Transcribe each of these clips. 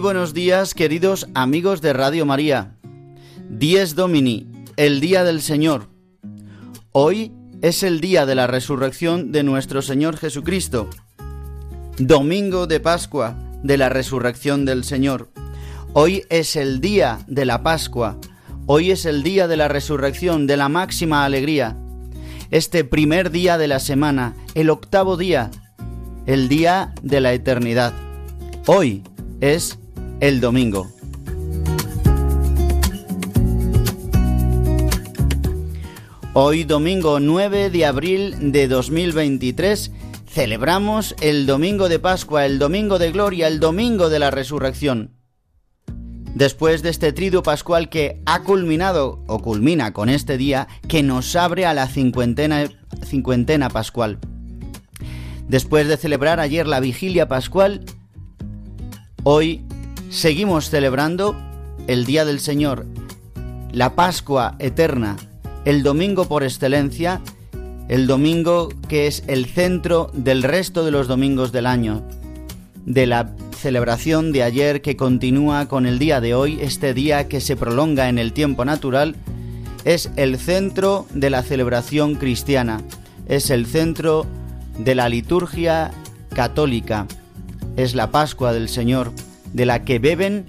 Buenos días, queridos amigos de Radio María. Dies Domini, el día del Señor. Hoy es el día de la resurrección de nuestro Señor Jesucristo. Domingo de Pascua de la resurrección del Señor. Hoy es el día de la Pascua. Hoy es el día de la resurrección, de la máxima alegría. Este primer día de la semana, el octavo día, el día de la eternidad. Hoy es el domingo. Hoy domingo 9 de abril de 2023 celebramos el domingo de Pascua, el domingo de gloria, el domingo de la resurrección. Después de este triduo pascual que ha culminado o culmina con este día que nos abre a la cincuentena, cincuentena pascual. Después de celebrar ayer la vigilia pascual, Hoy seguimos celebrando el Día del Señor, la Pascua eterna, el domingo por excelencia, el domingo que es el centro del resto de los domingos del año, de la celebración de ayer que continúa con el día de hoy, este día que se prolonga en el tiempo natural, es el centro de la celebración cristiana, es el centro de la liturgia católica es la Pascua del Señor, de la que beben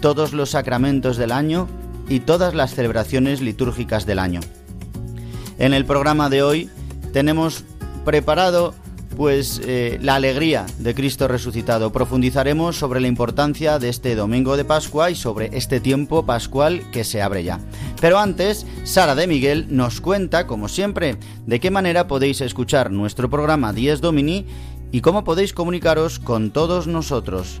todos los sacramentos del año y todas las celebraciones litúrgicas del año. En el programa de hoy tenemos preparado pues eh, la alegría de Cristo resucitado. Profundizaremos sobre la importancia de este domingo de Pascua y sobre este tiempo pascual que se abre ya. Pero antes, Sara de Miguel nos cuenta, como siempre, de qué manera podéis escuchar nuestro programa Dies Domini y cómo podéis comunicaros con todos nosotros.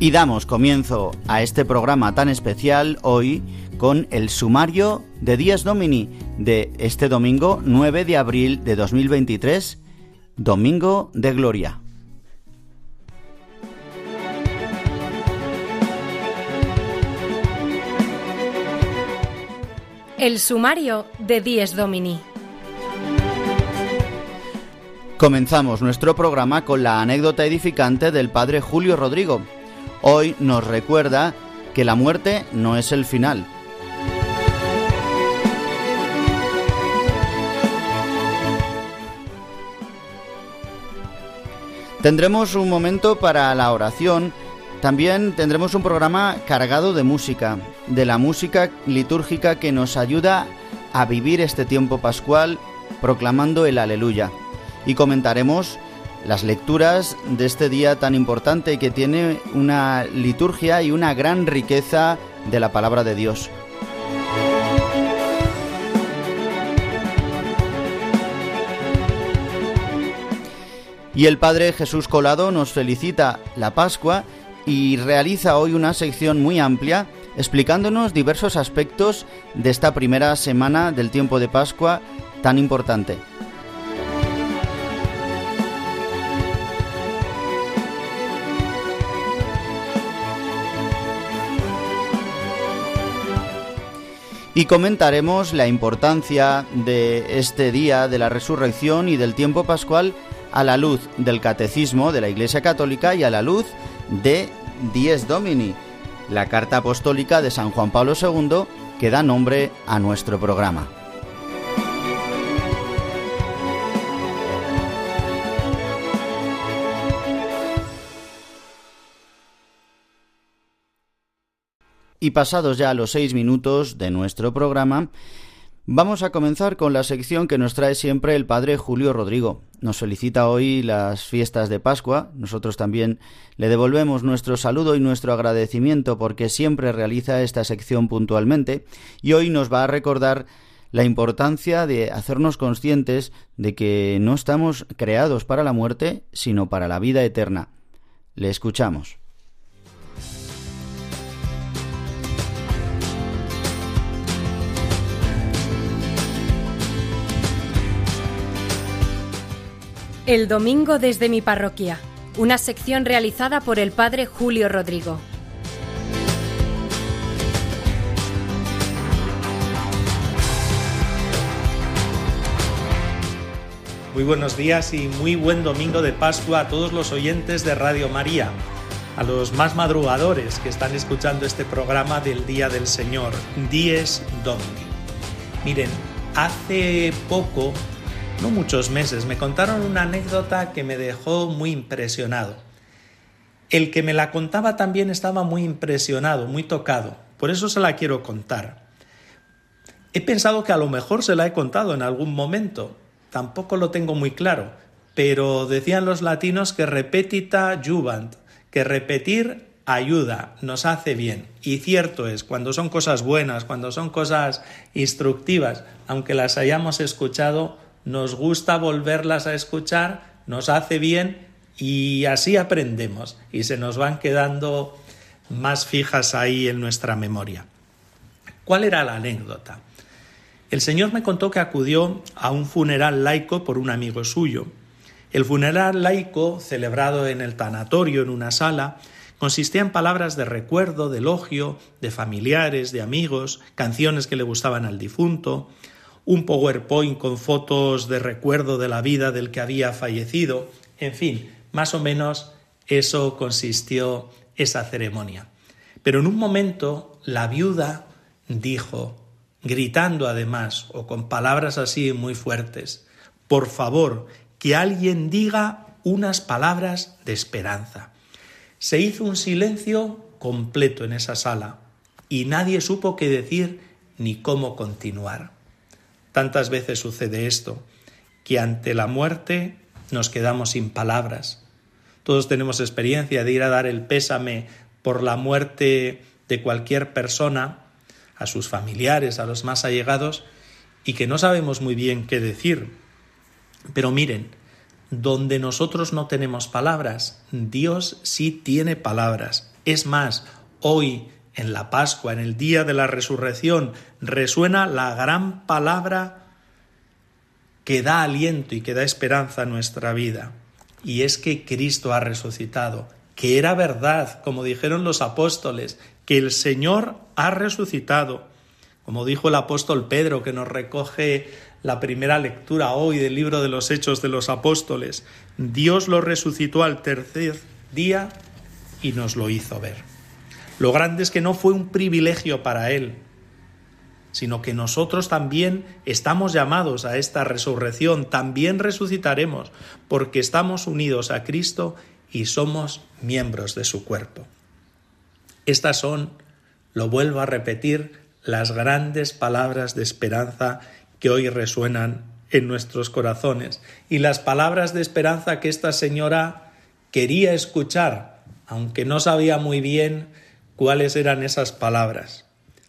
Y damos comienzo a este programa tan especial hoy con el sumario de Días Domini de este domingo 9 de abril de 2023, Domingo de Gloria. El sumario de Dies Domini. Comenzamos nuestro programa con la anécdota edificante del padre Julio Rodrigo. Hoy nos recuerda que la muerte no es el final. Tendremos un momento para la oración, también tendremos un programa cargado de música de la música litúrgica que nos ayuda a vivir este tiempo pascual proclamando el aleluya. Y comentaremos las lecturas de este día tan importante que tiene una liturgia y una gran riqueza de la palabra de Dios. Y el Padre Jesús Colado nos felicita la Pascua y realiza hoy una sección muy amplia explicándonos diversos aspectos de esta primera semana del tiempo de Pascua tan importante. Y comentaremos la importancia de este día de la resurrección y del tiempo pascual a la luz del catecismo de la Iglesia Católica y a la luz de Dies Domini, la carta apostólica de San Juan Pablo II que da nombre a nuestro programa. Y pasados ya los seis minutos de nuestro programa, vamos a comenzar con la sección que nos trae siempre el Padre Julio Rodrigo. Nos felicita hoy las fiestas de Pascua. Nosotros también le devolvemos nuestro saludo y nuestro agradecimiento porque siempre realiza esta sección puntualmente y hoy nos va a recordar la importancia de hacernos conscientes de que no estamos creados para la muerte, sino para la vida eterna. Le escuchamos. El domingo desde mi parroquia, una sección realizada por el padre Julio Rodrigo. Muy buenos días y muy buen domingo de Pascua a todos los oyentes de Radio María, a los más madrugadores que están escuchando este programa del Día del Señor, Dies Domini. Miren, hace poco no muchos meses, me contaron una anécdota que me dejó muy impresionado. El que me la contaba también estaba muy impresionado, muy tocado. Por eso se la quiero contar. He pensado que a lo mejor se la he contado en algún momento. Tampoco lo tengo muy claro. Pero decían los latinos que repetita jubant, que repetir ayuda, nos hace bien. Y cierto es, cuando son cosas buenas, cuando son cosas instructivas, aunque las hayamos escuchado, nos gusta volverlas a escuchar, nos hace bien y así aprendemos y se nos van quedando más fijas ahí en nuestra memoria. ¿Cuál era la anécdota? El señor me contó que acudió a un funeral laico por un amigo suyo. El funeral laico, celebrado en el tanatorio, en una sala, consistía en palabras de recuerdo, de elogio, de familiares, de amigos, canciones que le gustaban al difunto, un PowerPoint con fotos de recuerdo de la vida del que había fallecido, en fin, más o menos eso consistió esa ceremonia. Pero en un momento la viuda dijo, gritando además, o con palabras así muy fuertes, por favor, que alguien diga unas palabras de esperanza. Se hizo un silencio completo en esa sala y nadie supo qué decir ni cómo continuar. Tantas veces sucede esto, que ante la muerte nos quedamos sin palabras. Todos tenemos experiencia de ir a dar el pésame por la muerte de cualquier persona, a sus familiares, a los más allegados, y que no sabemos muy bien qué decir. Pero miren, donde nosotros no tenemos palabras, Dios sí tiene palabras. Es más, hoy en la Pascua, en el día de la resurrección, resuena la gran palabra que da aliento y que da esperanza a nuestra vida. Y es que Cristo ha resucitado, que era verdad, como dijeron los apóstoles, que el Señor ha resucitado. Como dijo el apóstol Pedro, que nos recoge la primera lectura hoy del libro de los Hechos de los Apóstoles, Dios lo resucitó al tercer día y nos lo hizo ver. Lo grande es que no fue un privilegio para Él, sino que nosotros también estamos llamados a esta resurrección, también resucitaremos, porque estamos unidos a Cristo y somos miembros de su cuerpo. Estas son lo vuelvo a repetir, las grandes palabras de esperanza que hoy resuenan en nuestros corazones y las palabras de esperanza que esta señora quería escuchar, aunque no sabía muy bien cuáles eran esas palabras.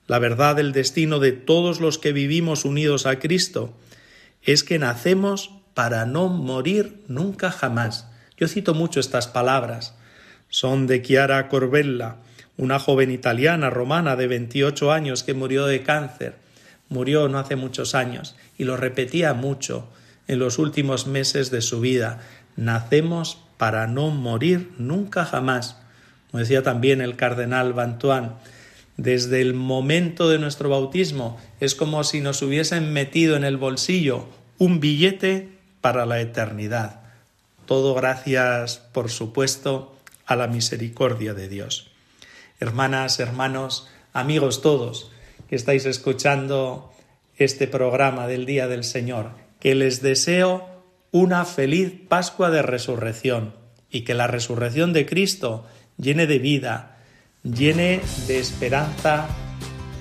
La verdad del destino de todos los que vivimos unidos a Cristo es que nacemos para no morir nunca jamás. Yo cito mucho estas palabras. Son de Chiara Corbella, una joven italiana romana de 28 años que murió de cáncer. Murió no hace muchos años y lo repetía mucho en los últimos meses de su vida. Nacemos para no morir nunca jamás. Como decía también el cardenal Bantuán, desde el momento de nuestro bautismo es como si nos hubiesen metido en el bolsillo un billete para la eternidad. Todo gracias, por supuesto, a la misericordia de Dios. Hermanas, hermanos, amigos todos que estáis escuchando este programa del Día del Señor, que les deseo una feliz Pascua de Resurrección y que la resurrección de Cristo llene de vida, llene de esperanza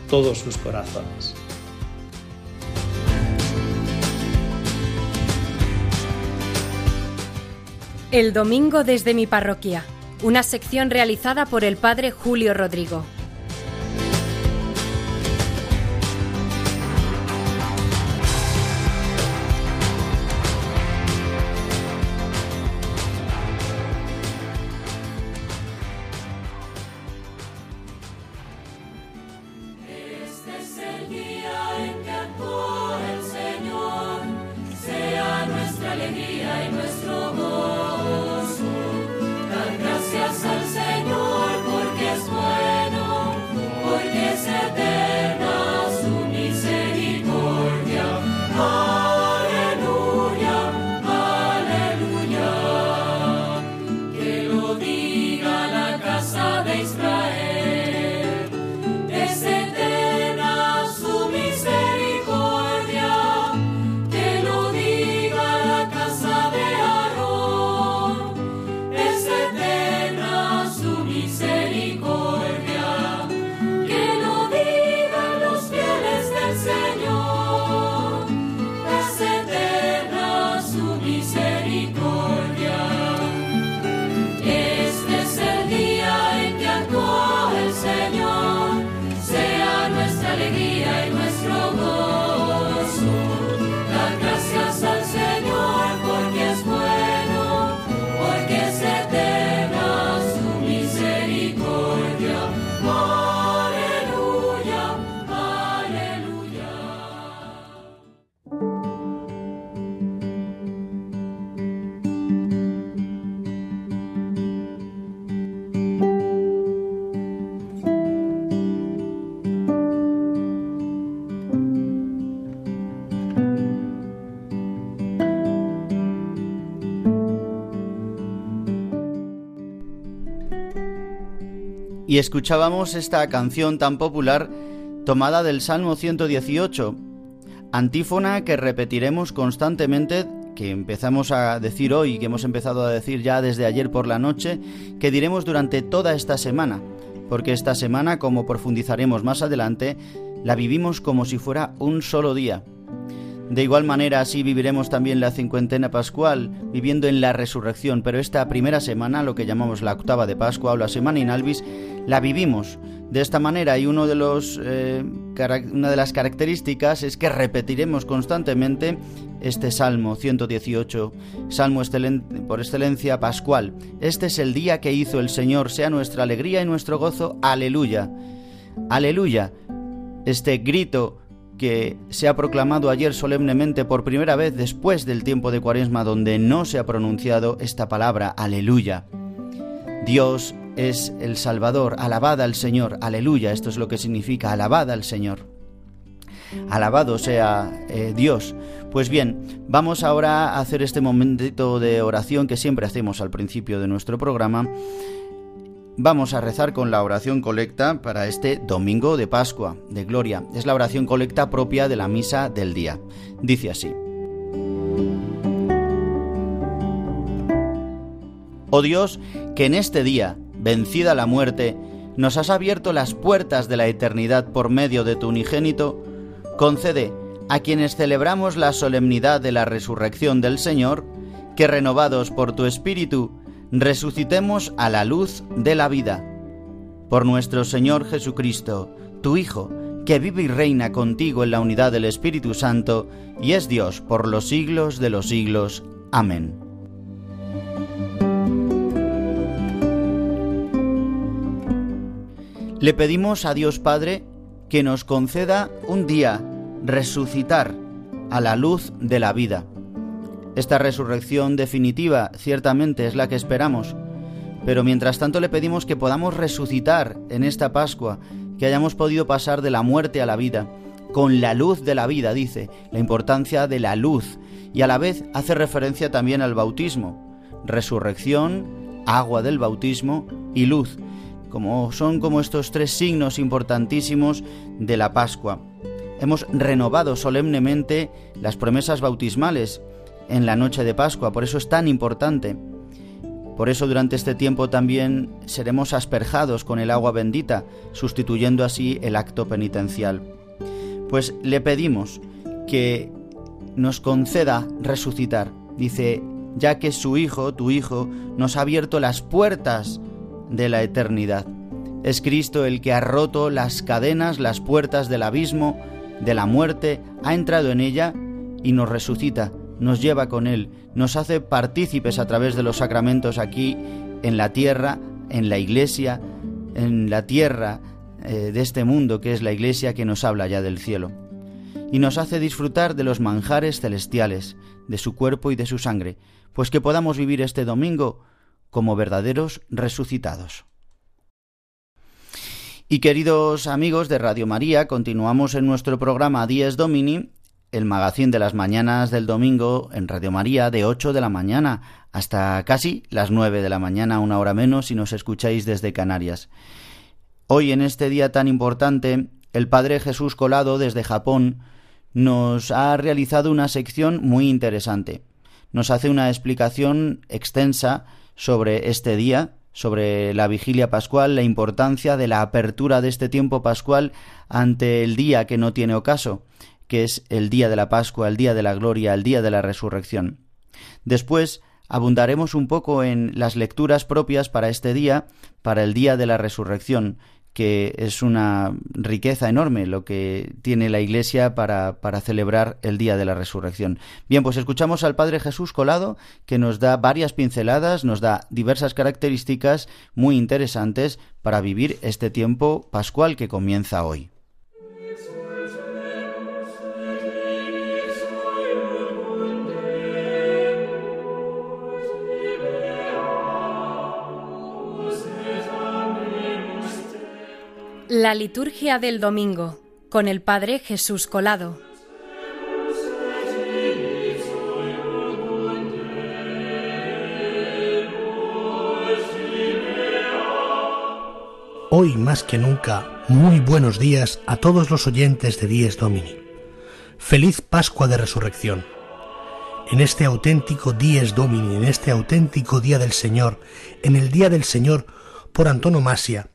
todos sus corazones. El domingo desde mi parroquia, una sección realizada por el padre Julio Rodrigo. Escuchábamos esta canción tan popular tomada del Salmo 118, antífona que repetiremos constantemente, que empezamos a decir hoy, que hemos empezado a decir ya desde ayer por la noche, que diremos durante toda esta semana, porque esta semana, como profundizaremos más adelante, la vivimos como si fuera un solo día. De igual manera, así viviremos también la cincuentena pascual, viviendo en la resurrección, pero esta primera semana, lo que llamamos la octava de Pascua o la semana inalvis, la vivimos de esta manera y uno de los, eh, una de las características es que repetiremos constantemente este Salmo 118, Salmo por excelencia pascual. Este es el día que hizo el Señor, sea nuestra alegría y nuestro gozo. Aleluya. Aleluya. Este grito que se ha proclamado ayer solemnemente por primera vez después del tiempo de Cuaresma donde no se ha pronunciado esta palabra, aleluya. Dios es el Salvador, alabada al Señor, aleluya, esto es lo que significa, alabada al Señor. Alabado sea eh, Dios. Pues bien, vamos ahora a hacer este momentito de oración que siempre hacemos al principio de nuestro programa Vamos a rezar con la oración colecta para este domingo de Pascua, de Gloria. Es la oración colecta propia de la misa del día. Dice así. Oh Dios, que en este día, vencida la muerte, nos has abierto las puertas de la eternidad por medio de tu unigénito, concede a quienes celebramos la solemnidad de la resurrección del Señor, que renovados por tu Espíritu, resucitemos a la luz de la vida. Por nuestro Señor Jesucristo, tu Hijo, que vive y reina contigo en la unidad del Espíritu Santo, y es Dios por los siglos de los siglos. Amén. Le pedimos a Dios Padre que nos conceda un día resucitar a la luz de la vida. Esta resurrección definitiva ciertamente es la que esperamos, pero mientras tanto le pedimos que podamos resucitar en esta Pascua, que hayamos podido pasar de la muerte a la vida, con la luz de la vida, dice, la importancia de la luz, y a la vez hace referencia también al bautismo, resurrección, agua del bautismo y luz, como son como estos tres signos importantísimos de la Pascua. Hemos renovado solemnemente las promesas bautismales en la noche de Pascua, por eso es tan importante. Por eso durante este tiempo también seremos asperjados con el agua bendita, sustituyendo así el acto penitencial. Pues le pedimos que nos conceda resucitar. Dice, ya que su Hijo, tu Hijo, nos ha abierto las puertas de la eternidad. Es Cristo el que ha roto las cadenas, las puertas del abismo, de la muerte, ha entrado en ella y nos resucita, nos lleva con Él, nos hace partícipes a través de los sacramentos aquí en la tierra, en la iglesia, en la tierra eh, de este mundo que es la iglesia que nos habla ya del cielo. Y nos hace disfrutar de los manjares celestiales, de su cuerpo y de su sangre, pues que podamos vivir este domingo como verdaderos resucitados. Y queridos amigos de Radio María, continuamos en nuestro programa Dies Domini, el magazín de las mañanas del domingo en Radio María de 8 de la mañana hasta casi las 9 de la mañana, una hora menos si nos escucháis desde Canarias. Hoy en este día tan importante, el Padre Jesús Colado desde Japón nos ha realizado una sección muy interesante. Nos hace una explicación extensa sobre este día, sobre la vigilia pascual, la importancia de la apertura de este tiempo pascual ante el día que no tiene ocaso, que es el día de la Pascua, el día de la gloria, el día de la resurrección. Después abundaremos un poco en las lecturas propias para este día, para el día de la resurrección, que es una riqueza enorme lo que tiene la Iglesia para, para, celebrar el día de la resurrección. Bien, pues escuchamos al Padre Jesús Colado, que nos da varias pinceladas, nos da diversas características muy interesantes para vivir este tiempo pascual que comienza hoy. La liturgia del domingo con el Padre Jesús Colado. Hoy más que nunca, muy buenos días a todos los oyentes de Dies Domini. Feliz Pascua de Resurrección. En este auténtico Dies Domini, en este auténtico Día del Señor, en el Día del Señor por antonomasia,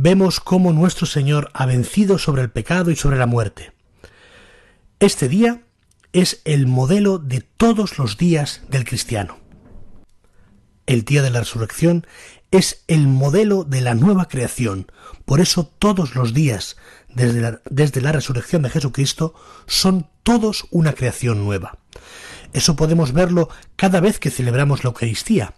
vemos cómo nuestro Señor ha vencido sobre el pecado y sobre la muerte. Este día es el modelo de todos los días del cristiano. El día de la resurrección es el modelo de la nueva creación. Por eso todos los días, desde la, desde la resurrección de Jesucristo, son todos una creación nueva. Eso podemos verlo cada vez que celebramos la Eucaristía,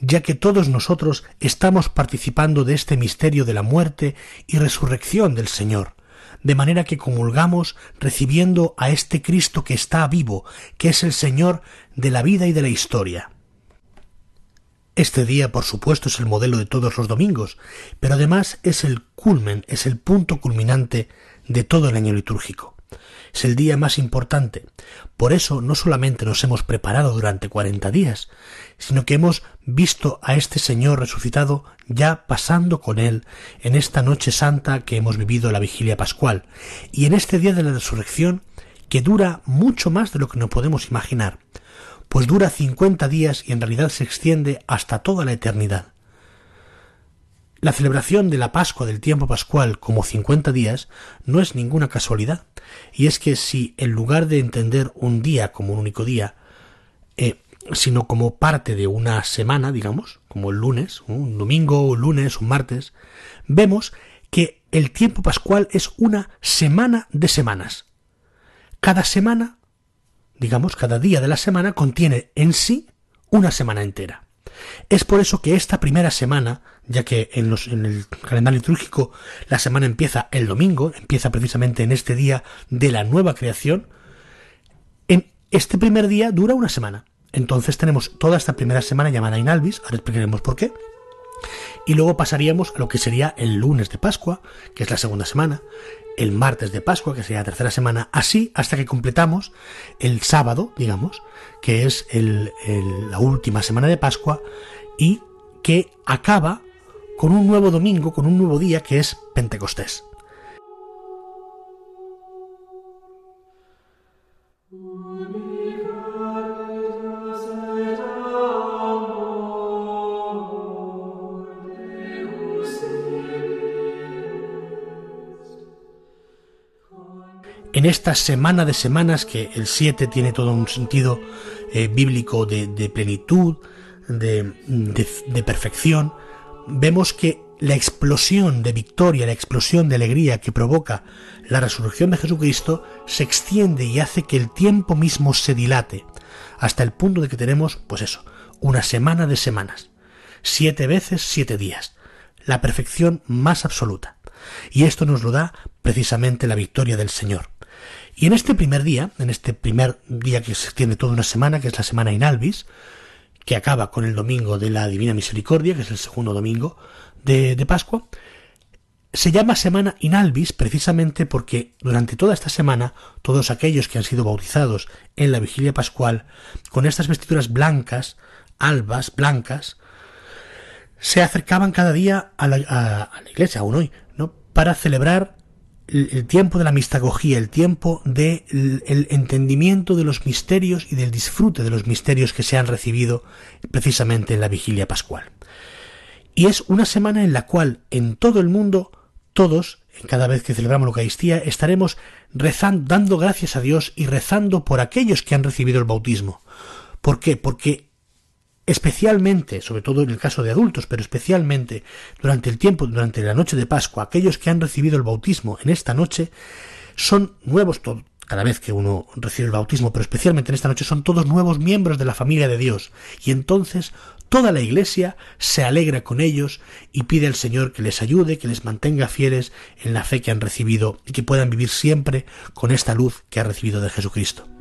ya que todos nosotros estamos participando de este misterio de la muerte y resurrección del Señor, de manera que comulgamos recibiendo a este Cristo que está vivo, que es el Señor de la vida y de la historia. Este día, por supuesto, es el modelo de todos los domingos, pero además es el culmen, es el punto culminante de todo el año litúrgico es el día más importante. Por eso no solamente nos hemos preparado durante cuarenta días, sino que hemos visto a este Señor resucitado ya pasando con Él en esta noche santa que hemos vivido la vigilia pascual, y en este día de la resurrección que dura mucho más de lo que nos podemos imaginar, pues dura cincuenta días y en realidad se extiende hasta toda la eternidad. La celebración de la Pascua del tiempo pascual como 50 días no es ninguna casualidad, y es que si en lugar de entender un día como un único día, eh, sino como parte de una semana, digamos, como el lunes, un domingo, un lunes, un martes, vemos que el tiempo pascual es una semana de semanas. Cada semana, digamos, cada día de la semana contiene en sí una semana entera. Es por eso que esta primera semana, ya que en, el calendario litúrgico la semana empieza el domingo, empieza precisamente en este día de la nueva creación, en este primer día dura una semana. Entonces tenemos toda esta primera semana llamada Inalvis, ahora explicaremos por qué, y luego pasaríamos a lo que sería el lunes de Pascua, que es la segunda semana, el martes de Pascua, que sería la tercera semana, así hasta que completamos el sábado, digamos, que es la última semana de Pascua, y que acaba con un nuevo domingo, con un nuevo día, que es Pentecostés. en esta semana de semanas que el 7 tiene todo un sentido eh, bíblico de, plenitud, de, perfección, vemos que la explosión de victoria, la explosión de alegría que provoca la resurrección de Jesucristo se extiende y hace que el tiempo mismo se dilate, hasta el punto de que tenemos, pues eso, una semana de semanas, siete veces siete días, la perfección más absoluta. Y esto nos lo da precisamente la victoria del Señor. Y en este primer día, en este primer día que se extiende toda una semana, que es la semana Inalvis, que acaba con el domingo de la Divina Misericordia, que es el segundo domingo de, de Pascua, se llama Semana Inalvis precisamente porque durante toda esta semana todos aquellos que han sido bautizados en la vigilia pascual con estas vestiduras blancas, albas, blancas, se acercaban cada día a la, a la iglesia, aún hoy, ¿no? para celebrar el tiempo de la mistagogía, el tiempo del el entendimiento de los misterios y del disfrute de los misterios que se han recibido precisamente en la vigilia pascual. Y es una semana en la cual en todo el mundo todos, cada vez que celebramos la Eucaristía, estaremos rezando, dando gracias a Dios y rezando por aquellos que han recibido el bautismo. ¿Por qué? Porque especialmente, sobre todo en el caso de adultos, pero especialmente durante el tiempo, durante la noche de Pascua, aquellos que han recibido el bautismo en esta noche, son nuevos, cada vez que uno recibe el bautismo, pero especialmente en esta noche, son todos nuevos miembros de la familia de Dios. Y entonces toda la Iglesia se alegra con ellos y pide al Señor que les ayude, que les mantenga fieles en la fe que han recibido y que puedan vivir siempre con esta luz que ha recibido de Jesucristo.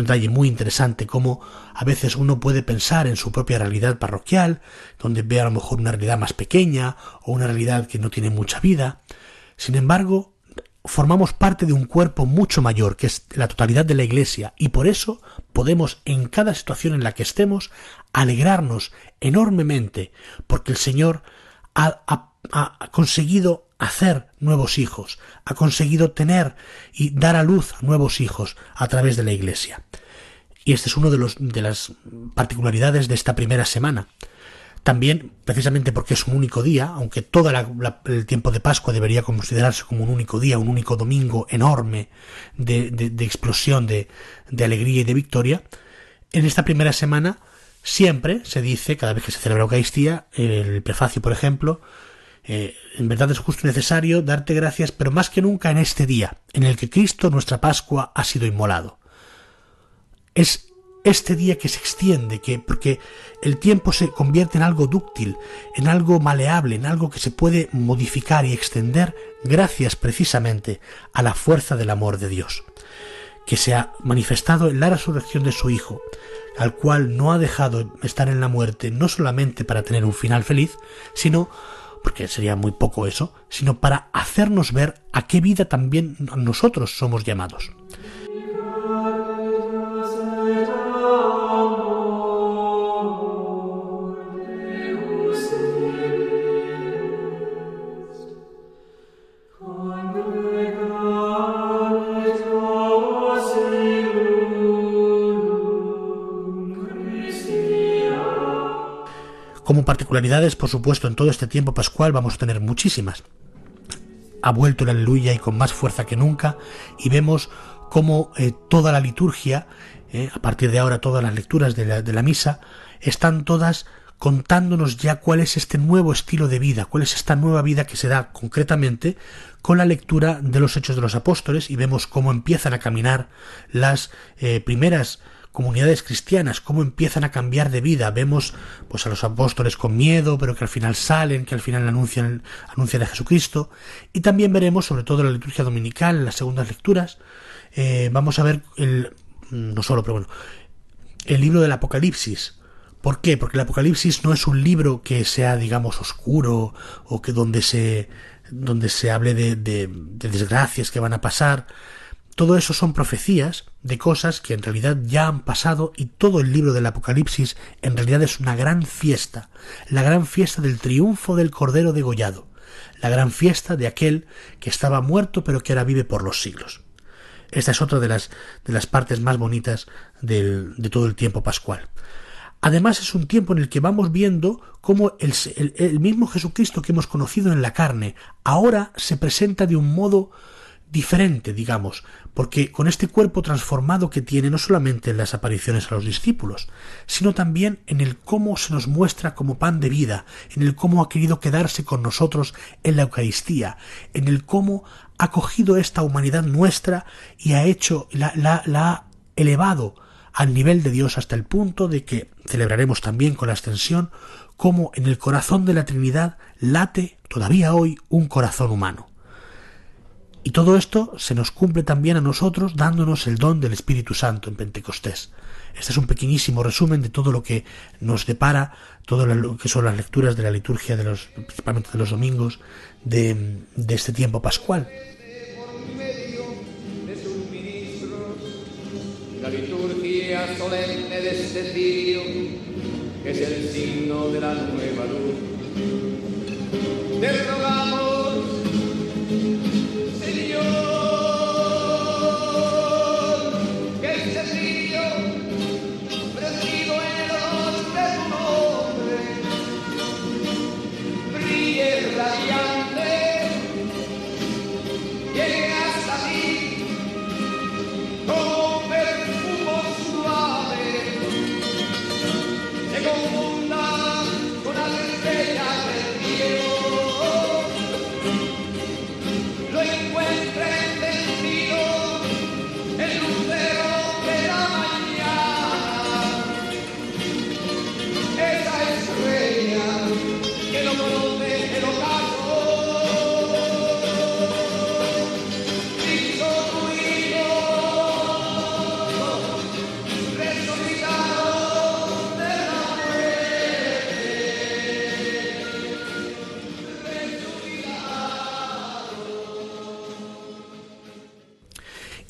Un detalle muy interesante cómo a veces uno puede pensar en su propia realidad parroquial, donde ve a lo mejor una realidad más pequeña o una realidad que no tiene mucha vida. Sin embargo, formamos parte de un cuerpo mucho mayor, que es la totalidad de la Iglesia, y por eso podemos en cada situación en la que estemos alegrarnos enormemente, porque el Señor ha, ha conseguido hacer nuevos hijos, ha conseguido tener y dar a luz nuevos hijos a través de la Iglesia. Y este es uno de, los, de las particularidades de esta primera semana. También, precisamente porque es un único día, aunque todo el tiempo de Pascua debería considerarse como un único día, un único domingo enorme de, de explosión de, de alegría y de victoria, en esta primera semana siempre se dice, cada vez que se celebra Eucaristía, el prefacio, por ejemplo, eh, en verdad es justo y necesario darte gracias, pero más que nunca en este día, en el que Cristo, nuestra Pascua, ha sido inmolado. Es este día que se extiende, que porque el tiempo se convierte en algo dúctil, en algo maleable, en algo que se puede modificar y extender gracias precisamente a la fuerza del amor de Dios, que se ha manifestado en la resurrección de su Hijo, al cual no ha dejado estar en la muerte no solamente para tener un final feliz, sino porque sería muy poco eso, sino para hacernos ver a qué vida también nosotros somos llamados. Como particularidades, por supuesto, en todo este tiempo pascual vamos a tener muchísimas. Ha vuelto el aleluya y con más fuerza que nunca y vemos cómo eh, toda la liturgia, eh, a partir de ahora todas las lecturas de la, misa, están todas contándonos ya cuál es este nuevo estilo de vida, cuál es esta nueva vida que se da concretamente con la lectura de los Hechos de los Apóstoles y vemos cómo empiezan a caminar las eh, primeras comunidades cristianas, cómo empiezan a cambiar de vida. Vemos pues a los apóstoles con miedo, pero que al final salen, que al final anuncian, anuncian a Jesucristo. Y también veremos, sobre todo en la liturgia dominical, en las segundas lecturas, eh, vamos a ver el, no solo, pero bueno, el libro del Apocalipsis, ¿Por qué? Porque el Apocalipsis no es un libro que sea, digamos, oscuro o que donde se, donde se hable de desgracias que van a pasar. Todo eso son profecías de cosas que en realidad ya han pasado y todo el libro del Apocalipsis en realidad es una gran fiesta, la gran fiesta del triunfo del Cordero degollado, la gran fiesta de aquel que estaba muerto pero que ahora vive por los siglos. Esta es otra de las, de las partes más bonitas del, de todo el tiempo pascual. Además es un tiempo en el que vamos viendo cómo el, el, el, mismo Jesucristo que hemos conocido en la carne ahora se presenta de un modo diferente, digamos, porque con este cuerpo transformado que tiene no solamente en las apariciones a los discípulos, sino también en el cómo se nos muestra como pan de vida, en el cómo ha querido quedarse con nosotros en la Eucaristía, en el cómo ha cogido esta humanidad nuestra y ha hecho, la, la, ha elevado al nivel de Dios hasta el punto de que celebraremos también con la extensión como en el corazón de la Trinidad late todavía hoy un corazón humano. Y todo esto se nos cumple también a nosotros dándonos el don del Espíritu Santo en Pentecostés. Este es un pequeñísimo resumen de todo lo que nos depara, todo lo que son las lecturas de la liturgia, de los, principalmente de los domingos, de, este tiempo pascual. La liturgia solemne de este que es el signo de la nueva luz. Te rogamos,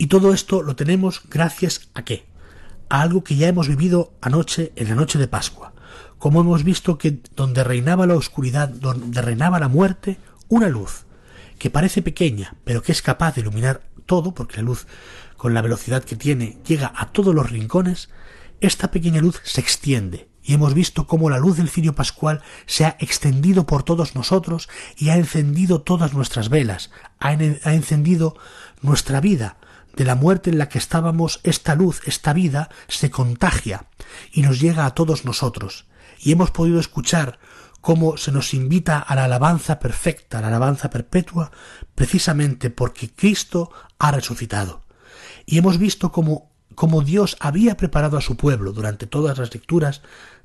Todo esto lo tenemos gracias a qué? A algo que ya hemos vivido anoche en la noche de Pascua. Como hemos visto que donde reinaba la oscuridad, donde reinaba la muerte, una luz que parece pequeña, pero que es capaz de iluminar todo, porque la luz, con la velocidad que tiene, llega a todos los rincones, esta pequeña luz se extiende, y hemos visto cómo la luz del cirio pascual se ha extendido por todos nosotros y ha encendido todas nuestras velas, ha encendido nuestra vida. De la muerte en la que estábamos, esta luz, esta vida, se contagia y nos llega a todos nosotros. Y hemos podido escuchar cómo se nos invita a la alabanza perfecta, a la alabanza perpetua, precisamente porque Cristo ha resucitado. Y hemos visto cómo, cómo Dios había preparado a su pueblo durante todas las lecturas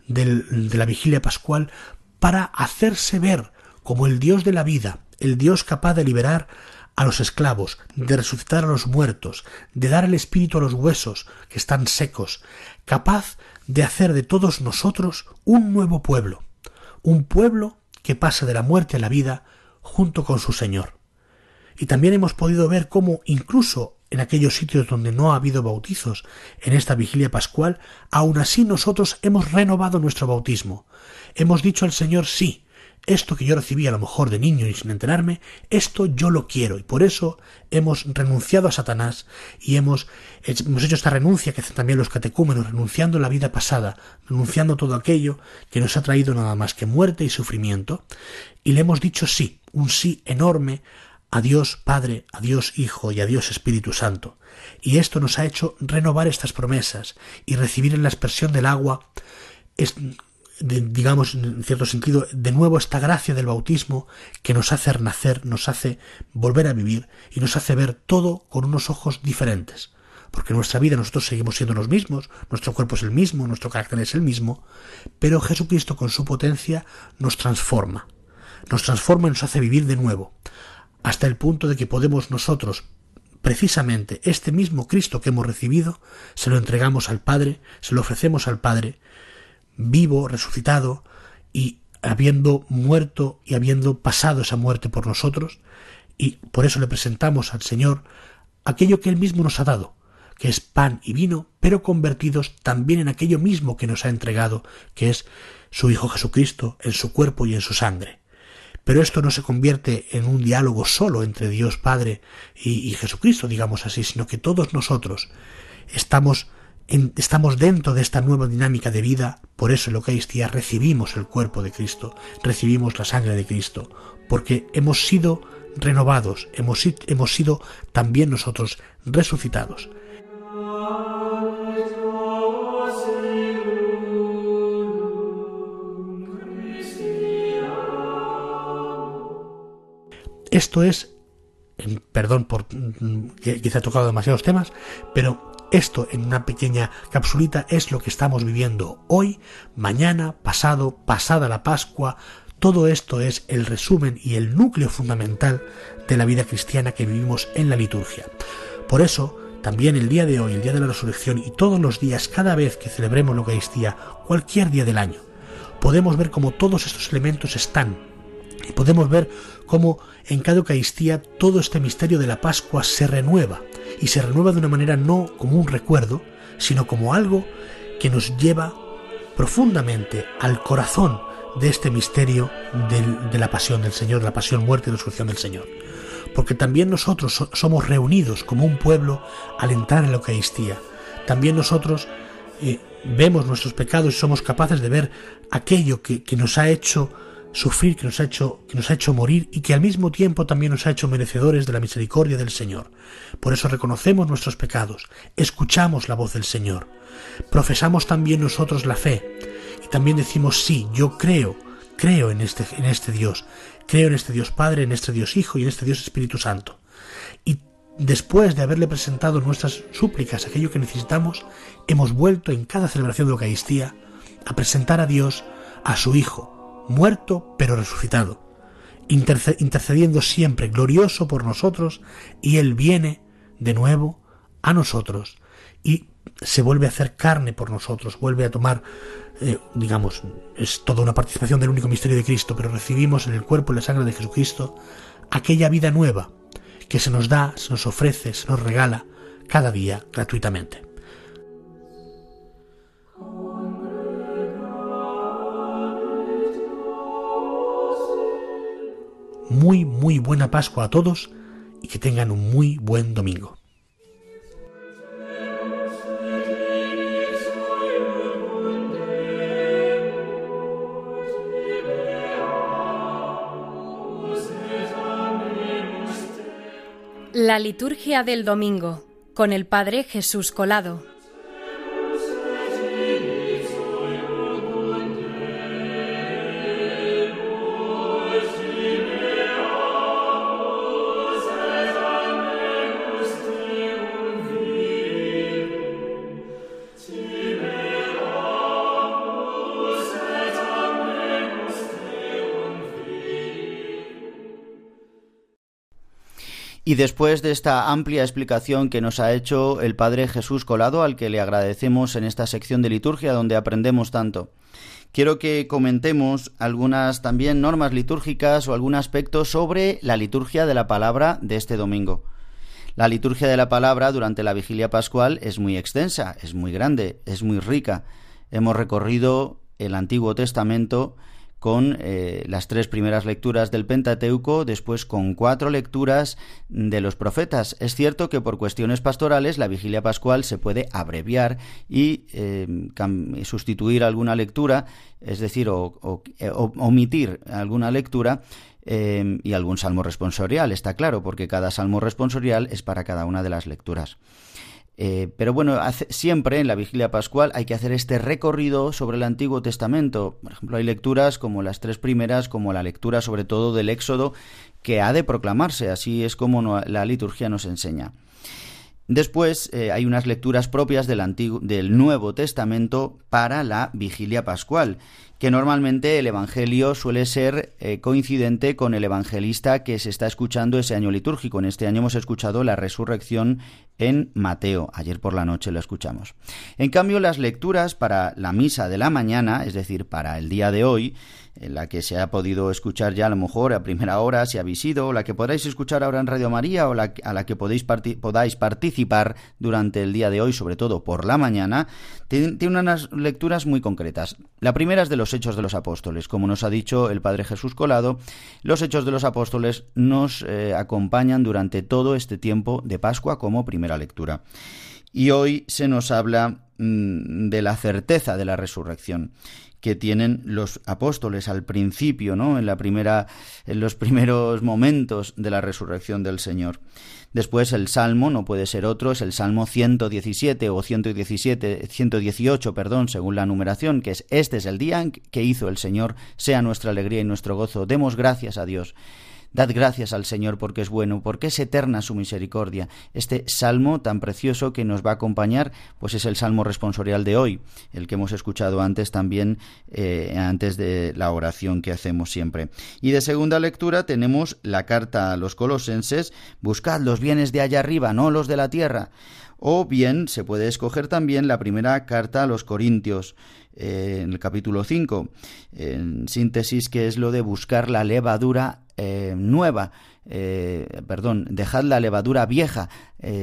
del- de la vigilia pascual para hacerse ver como el Dios de la vida, el Dios capaz de liberar a los esclavos, de resucitar a los muertos, de dar el espíritu a los huesos que están secos, capaz de hacer de todos nosotros un nuevo pueblo, un pueblo que pasa de la muerte a la vida junto con su Señor. Y también hemos podido ver cómo incluso en aquellos sitios donde no ha habido bautizos en esta vigilia pascual, aun así nosotros hemos renovado nuestro bautismo. Hemos dicho al Señor sí, esto que yo recibí a lo mejor de niño y sin enterarme, esto yo lo quiero. Y por eso hemos renunciado a Satanás y hemos, hemos hecho esta renuncia que hacen también los catecúmenos, renunciando a la vida pasada, renunciando a todo aquello que nos ha traído nada más que muerte y sufrimiento. Y le hemos dicho sí, un sí enorme a Dios Padre, a Dios Hijo y a Dios Espíritu Santo. Y esto nos ha hecho renovar estas promesas y recibir en la expresión del agua digamos, en cierto sentido, de nuevo esta gracia del bautismo que nos hace renacer, nos hace volver a vivir y nos hace ver todo con unos ojos diferentes. Porque nuestra vida nosotros seguimos siendo los mismos, nuestro cuerpo es el mismo, nuestro carácter es el mismo, pero Jesucristo con su potencia nos transforma. Nos transforma y nos hace vivir de nuevo, hasta el punto de que podemos nosotros, precisamente este mismo Cristo que hemos recibido, se lo entregamos al Padre, se lo ofrecemos al Padre, vivo, resucitado, y habiendo muerto y habiendo pasado esa muerte por nosotros, y por eso le presentamos al Señor aquello que Él mismo nos ha dado, que es pan y vino, pero convertidos también en aquello mismo que nos ha entregado, que es su Hijo Jesucristo, en su cuerpo y en su sangre. Pero esto no se convierte en un diálogo solo entre Dios Padre y, y Jesucristo, digamos así, sino que todos nosotros estamos estamos dentro de esta nueva dinámica de vida, por eso en la Eucaristía recibimos el cuerpo de Cristo, recibimos la sangre de Cristo, porque hemos sido renovados, hemos, hemos sido también nosotros resucitados. Esto es, perdón por quizá he tocado demasiados temas, pero esto en una pequeña capsulita es lo que estamos viviendo hoy, mañana, pasado, pasada la Pascua. Todo esto es el resumen y el núcleo fundamental de la vida cristiana que vivimos en la liturgia. Por eso, también el día de hoy, el día de la resurrección y todos los días, cada vez que celebremos la Eucaristía, cualquier día del año, podemos ver cómo todos estos elementos están y podemos ver cómo en cada Eucaristía todo este misterio de la Pascua se renueva y se renueva de una manera no como un recuerdo, sino como algo que nos lleva profundamente al corazón de este misterio de la pasión del Señor, de la pasión, muerte y resurrección del Señor. Porque también nosotros somos reunidos como un pueblo al entrar en la Eucaristía. También nosotros eh, vemos nuestros pecados y somos capaces de ver aquello que, que nos ha hecho sufrir, que nos ha hecho, que nos ha hecho morir y que al mismo tiempo también nos ha hecho merecedores de la misericordia del Señor. Por eso reconocemos nuestros pecados, escuchamos la voz del Señor, profesamos también nosotros la fe y también decimos sí, yo creo, creo en este, en este Dios, creo en este Dios Padre, en este Dios Hijo y en este Dios Espíritu Santo. Y después de haberle presentado nuestras súplicas, aquello que necesitamos, hemos vuelto en cada celebración de Eucaristía a presentar a Dios a su Hijo, muerto pero resucitado, intercediendo siempre glorioso por nosotros, y Él viene de nuevo a nosotros y se vuelve a hacer carne por nosotros, vuelve a tomar, eh, digamos, es toda una participación del único misterio de Cristo, pero recibimos en el cuerpo y la sangre de Jesucristo aquella vida nueva que se nos da, se nos ofrece, se nos regala cada día gratuitamente. Muy, muy buena Pascua a todos y que tengan un muy buen domingo. La liturgia del domingo con el Padre Jesús Colado. Y después de esta amplia explicación que nos ha hecho el Padre Jesús Colado, al que le agradecemos en esta sección de liturgia donde aprendemos tanto, quiero que comentemos algunas también normas litúrgicas o algún aspecto sobre la liturgia de la palabra de este domingo. La liturgia de la palabra durante la vigilia pascual es muy extensa, es muy grande, es muy rica. Hemos recorrido el Antiguo Testamento con eh, las tres primeras lecturas del Pentateuco, después con cuatro lecturas de los profetas. Es cierto que por cuestiones pastorales la vigilia pascual se puede abreviar y eh, sustituir alguna lectura, es decir, eh, omitir alguna lectura y algún salmo responsorial, está claro, porque cada salmo responsorial es para cada una de las lecturas. Eh, pero bueno, siempre en la vigilia pascual hay que hacer este recorrido sobre el Antiguo Testamento. Por ejemplo, hay lecturas como las tres primeras, como la lectura sobre todo del Éxodo, que ha de proclamarse, así es como la liturgia nos enseña. Después eh, hay unas lecturas propias del, Antiguo, del Nuevo Testamento para la vigilia pascual que normalmente el Evangelio suele ser eh, coincidente con el evangelista que se está escuchando ese año litúrgico. En este año hemos escuchado la resurrección en Mateo. Ayer por la noche lo escuchamos. En cambio, las lecturas para la misa de la mañana, es decir, para el día de hoy, en la que se ha podido escuchar ya a lo mejor a primera hora, si habéis ido, la que podréis escuchar ahora en Radio María o la, a la que podéis podáis participar durante el día de hoy, sobre todo por la mañana, tiene unas lecturas muy concretas. La primera es de los Hechos de los Apóstoles. Como nos ha dicho el Padre Jesús Colado, los Hechos de los Apóstoles nos eh, acompañan durante todo este tiempo de Pascua como primera lectura. Y hoy se nos habla mm, de la certeza de la resurrección que tienen los apóstoles al principio, ¿no? En la primera en los primeros momentos de la resurrección del Señor. Después el salmo no puede ser otro, es el salmo 117 o 117 118, perdón, según la numeración, que es este es el día que hizo el Señor, sea nuestra alegría y nuestro gozo. Demos gracias a Dios. Dad gracias al Señor porque es bueno, porque es eterna su misericordia. Este salmo tan precioso que nos va a acompañar, pues es el salmo responsorial de hoy, el que hemos escuchado antes también, eh, antes de la oración que hacemos siempre. Y de segunda lectura tenemos la carta a los colosenses, buscad los bienes de allá arriba, no los de la tierra. O bien se puede escoger también la primera carta a los Corintios, eh, en el capítulo 5, en síntesis, que es lo de buscar la levadura eh, nueva, eh, perdón, dejad la levadura vieja,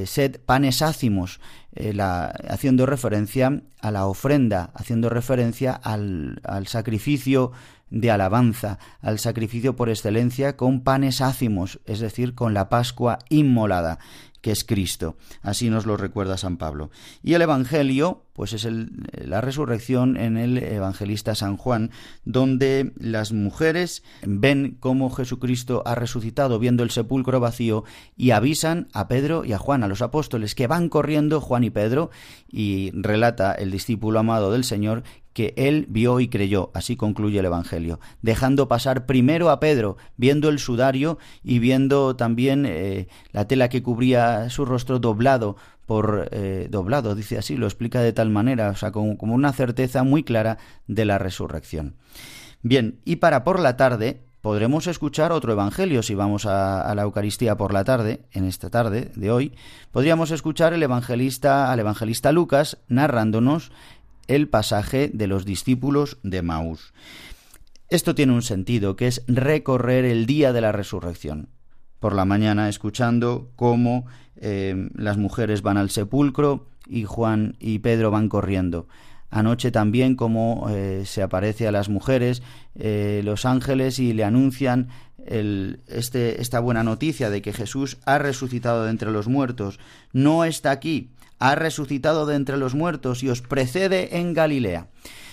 sed panes ácimos, la, haciendo referencia a la ofrenda, haciendo referencia al, al, sacrificio de alabanza, al sacrificio por excelencia con panes ácimos, es decir, con la Pascua inmolada que es Cristo. Así nos lo recuerda San Pablo. Y el Evangelio, pues es la resurrección en el evangelista San Juan, donde las mujeres ven cómo Jesucristo ha resucitado viendo el sepulcro vacío y avisan a Pedro y a Juan, a los apóstoles, que van corriendo Juan y Pedro, y relata el discípulo amado del Señor que él vio y creyó, así concluye el Evangelio, dejando pasar primero a Pedro, viendo el sudario y viendo también eh, la tela que cubría su rostro doblado por eh, doblado, dice así, lo explica de tal manera, o sea, como, una certeza muy clara de la resurrección. Bien, y para por la tarde podremos escuchar otro evangelio si vamos a, a, la Eucaristía por la tarde, en esta tarde de hoy, podríamos escuchar el evangelista al evangelista Lucas narrándonos el pasaje de los discípulos de Maús. Esto tiene un sentido, que es recorrer el día de la resurrección. Por la mañana escuchando cómo eh, las mujeres van al sepulcro y Juan y Pedro van corriendo. Anoche también cómo eh, se aparece a las mujeres eh, los ángeles y le anuncian este, esta buena noticia de que Jesús ha resucitado de entre los muertos. No está aquí, ha resucitado de entre los muertos y os precede en Galilea.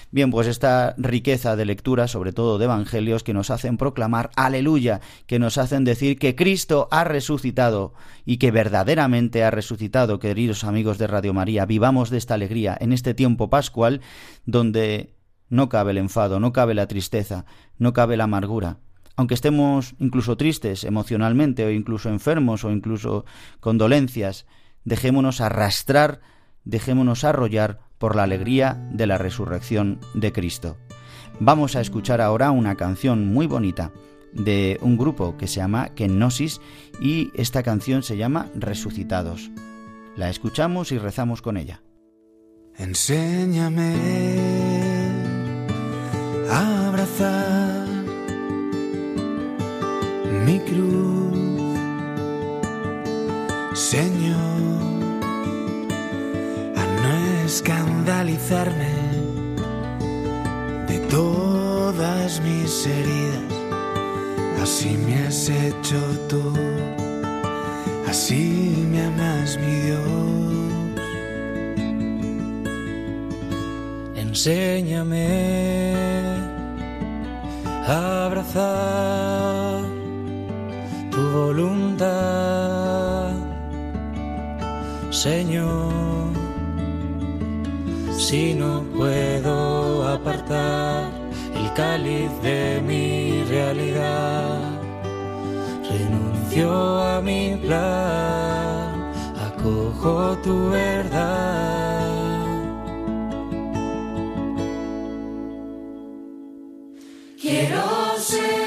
Bien, pues esta riqueza de lectura, sobre todo de evangelios, que nos hacen proclamar aleluya, que nos hacen decir que Cristo ha resucitado y que verdaderamente ha resucitado, queridos amigos de Radio María, vivamos de esta alegría en este tiempo pascual donde no cabe el enfado, no cabe la tristeza, no cabe la amargura. Aunque estemos incluso tristes emocionalmente o incluso enfermos o incluso con dolencias, dejémonos arrastrar, dejémonos arrollar por la alegría de la resurrección de Cristo. Vamos a escuchar ahora una canción muy bonita de un grupo que se llama Kenosis y esta canción se llama Resucitados. La escuchamos y rezamos con ella. Enséñame a abrazar mi cruz, Señor escandalizarme de todas mis heridas. Así me has hecho tú, así me amas mi Dios. Enséñame a abrazar tu voluntad, Señor si no puedo apartar el cáliz de mi realidad. Renuncio a mi plan, acojo tu verdad. Quiero ser.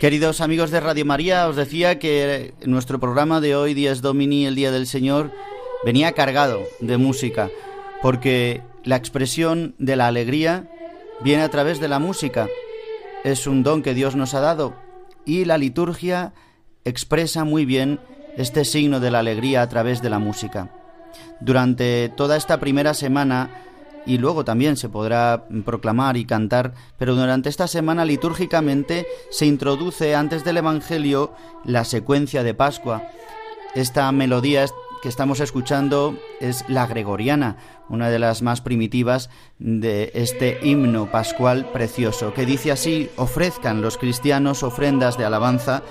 Queridos amigos de Radio María, os decía que nuestro programa de hoy, Días Domini, el Día del Señor, venía cargado de música, porque la expresión de la alegría viene a través de la música. Es un don que Dios nos ha dado y la liturgia expresa muy bien este signo de la alegría a través de la música. Durante toda esta primera semana y luego también se podrá proclamar y cantar, pero durante esta semana litúrgicamente se introduce antes del Evangelio la secuencia de Pascua. Esta melodía que estamos escuchando es la gregoriana, una de las más primitivas de este himno pascual precioso, que dice así, ofrezcan los cristianos ofrendas de alabanza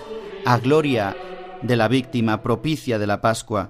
a gloria de la víctima propicia de la Pascua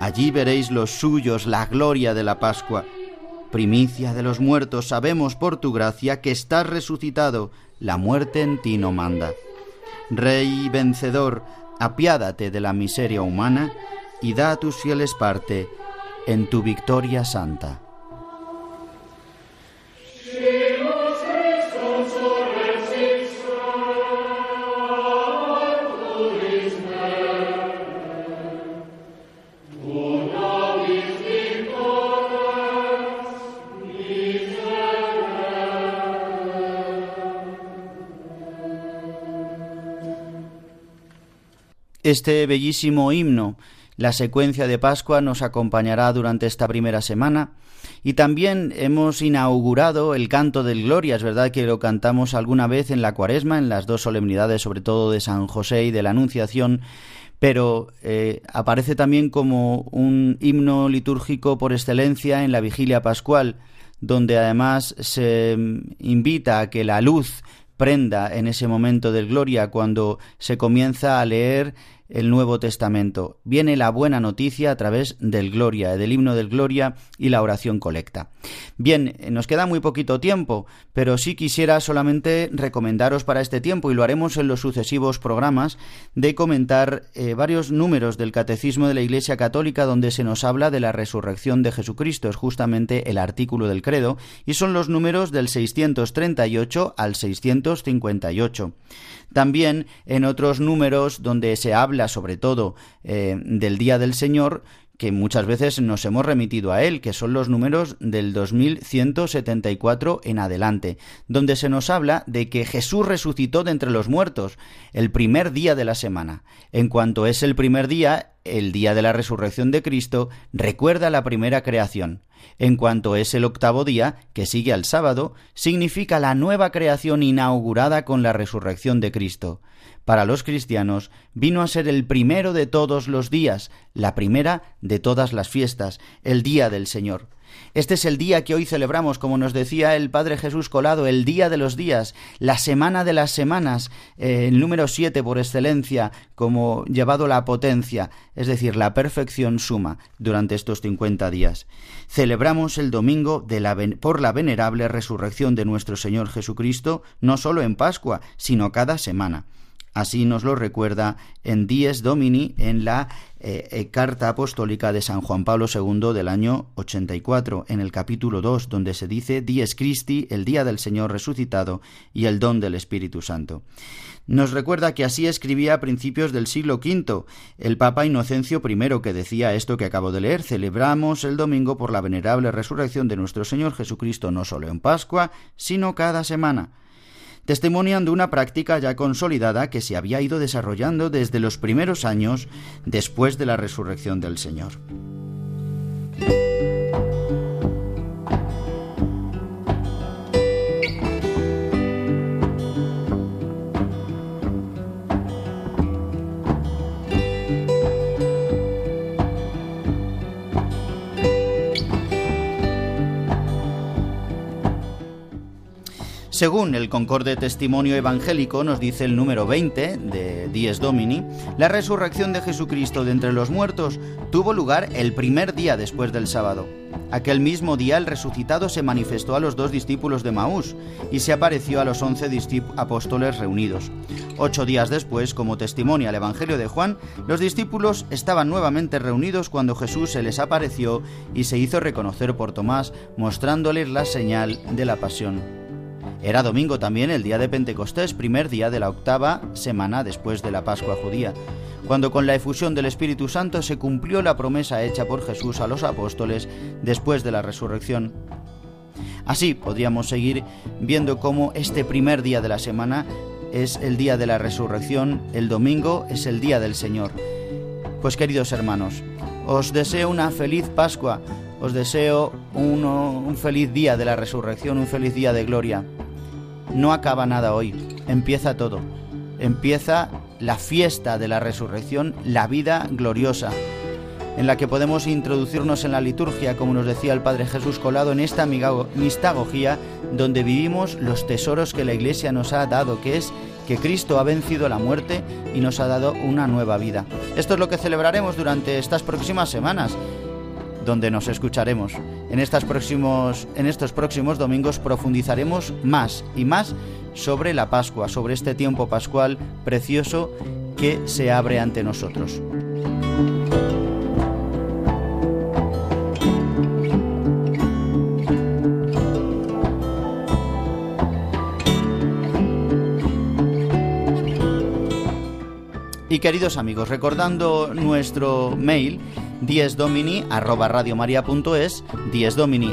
Allí veréis los suyos la gloria de la Pascua. Primicia de los muertos, sabemos por tu gracia que estás resucitado, la muerte en ti no manda. Rey vencedor, apiádate de la miseria humana y da a tus fieles parte en tu victoria santa. Este bellísimo himno, la secuencia de Pascua, nos acompañará durante esta primera semana. Y también hemos inaugurado el canto del Gloria, es verdad que lo cantamos alguna vez en la cuaresma, en las dos solemnidades, sobre todo de San José y de la Anunciación, pero eh, aparece también como un himno litúrgico por excelencia en la vigilia pascual, donde además se invita a que la luz prenda en ese momento del gloria cuando se comienza a leer el Nuevo Testamento. Viene la buena noticia a través del Gloria, del himno del Gloria y la oración colecta. Bien, nos queda muy poquito tiempo, pero sí quisiera solamente recomendaros para este tiempo, y lo haremos en los sucesivos programas, de comentar eh, varios números del Catecismo de la Iglesia Católica donde se nos habla de la resurrección de Jesucristo. Es justamente el artículo del credo, y son los números del 638 al 658. También en otros números donde se habla sobre todo eh, del Día del Señor, que muchas veces nos hemos remitido a él, que son los números del 2174 en adelante, donde se nos habla de que Jesús resucitó de entre los muertos el primer día de la semana. En cuanto es el primer día, el día de la resurrección de Cristo, recuerda la primera creación. En cuanto es el octavo día, que sigue al sábado, significa la nueva creación inaugurada con la resurrección de Cristo. Para los cristianos vino a ser el primero de todos los días, la primera de todas las fiestas, el día del Señor. Este es el día que hoy celebramos, como nos decía el Padre Jesús Colado, el día de los días, la semana de las semanas, eh, el número siete por excelencia, como llevado la potencia, es decir, la perfección suma durante estos cincuenta días. Celebramos el domingo por la venerable resurrección de nuestro Señor Jesucristo, no solo en Pascua, sino cada semana. Así nos lo recuerda en Dies Domini en la eh, eh, carta apostólica de San Juan Pablo II del año 84, en el capítulo 2, donde se dice Dies Christi, el día del Señor resucitado y el don del Espíritu Santo. Nos recuerda que así escribía a principios del siglo V el Papa Inocencio I, que decía esto que acabo de leer, celebramos el domingo por la venerable resurrección de nuestro Señor Jesucristo no solo en Pascua, sino cada semana. Testimoniando una práctica ya consolidada que se había ido desarrollando desde los primeros años después de la resurrección del Señor. Según el Concorde Testimonio Evangélico, nos dice el número 20 de Dies Domini, la resurrección de Jesucristo de entre los muertos tuvo lugar el primer día después del sábado. Aquel mismo día el resucitado se manifestó a los dos discípulos de Maús y se apareció a los once apóstoles reunidos. Ocho días después, como testimonia el Evangelio de Juan, los discípulos estaban nuevamente reunidos cuando Jesús se les apareció y se hizo reconocer por Tomás, mostrándoles la señal de la pasión. Era domingo también el día de Pentecostés, primer día de la octava semana después de la Pascua judía, cuando con la efusión del Espíritu Santo se cumplió la promesa hecha por Jesús a los apóstoles después de la resurrección. Así podríamos seguir viendo cómo este primer día de la semana es el día de la resurrección, el domingo es el día del Señor. Pues queridos hermanos, os deseo una feliz Pascua, os deseo un feliz día de la resurrección, un feliz día de gloria no acaba nada hoy, empieza todo. Empieza la fiesta de la resurrección, la vida gloriosa, en la que podemos introducirnos en la liturgia, como nos decía el Padre Jesús Colado, en esta mistagogía donde vivimos los tesoros que la Iglesia nos ha dado, que es que Cristo ha vencido la muerte y nos ha dado una nueva vida. Esto es lo que celebraremos durante estas próximas semanas donde nos escucharemos. En, estos próximos domingos profundizaremos más y más sobre la Pascua, sobre este tiempo pascual precioso que se abre ante nosotros. Y queridos amigos, recordando nuestro mail, diesdomini arroba radiomaria.es,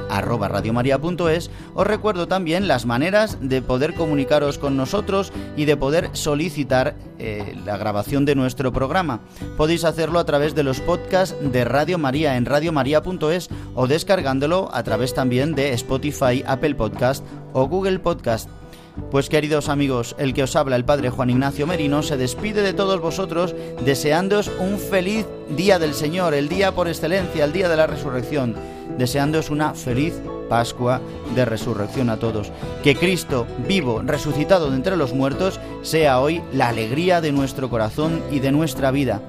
arroba radiomaria.es. Os recuerdo también las maneras de poder comunicaros con nosotros y de poder solicitar eh, la grabación de nuestro programa. Podéis hacerlo a través de los podcasts de Radio María en radiomaria.es o descargándolo a través también de Spotify, Apple Podcast o Google Podcast. Pues queridos amigos, el que os habla el Padre Juan Ignacio Merino se despide de todos vosotros deseándoos un feliz día del Señor, el día por excelencia, el día de la resurrección, deseándoos una feliz Pascua de resurrección a todos. Que Cristo, vivo, resucitado de entre los muertos, sea hoy la alegría de nuestro corazón y de nuestra vida.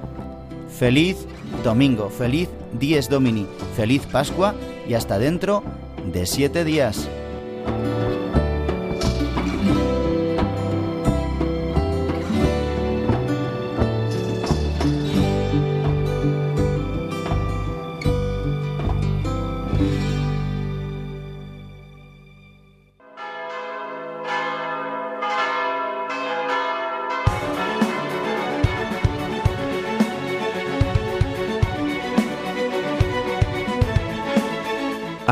Feliz domingo, feliz Dies Domini, feliz Pascua y hasta dentro de siete días.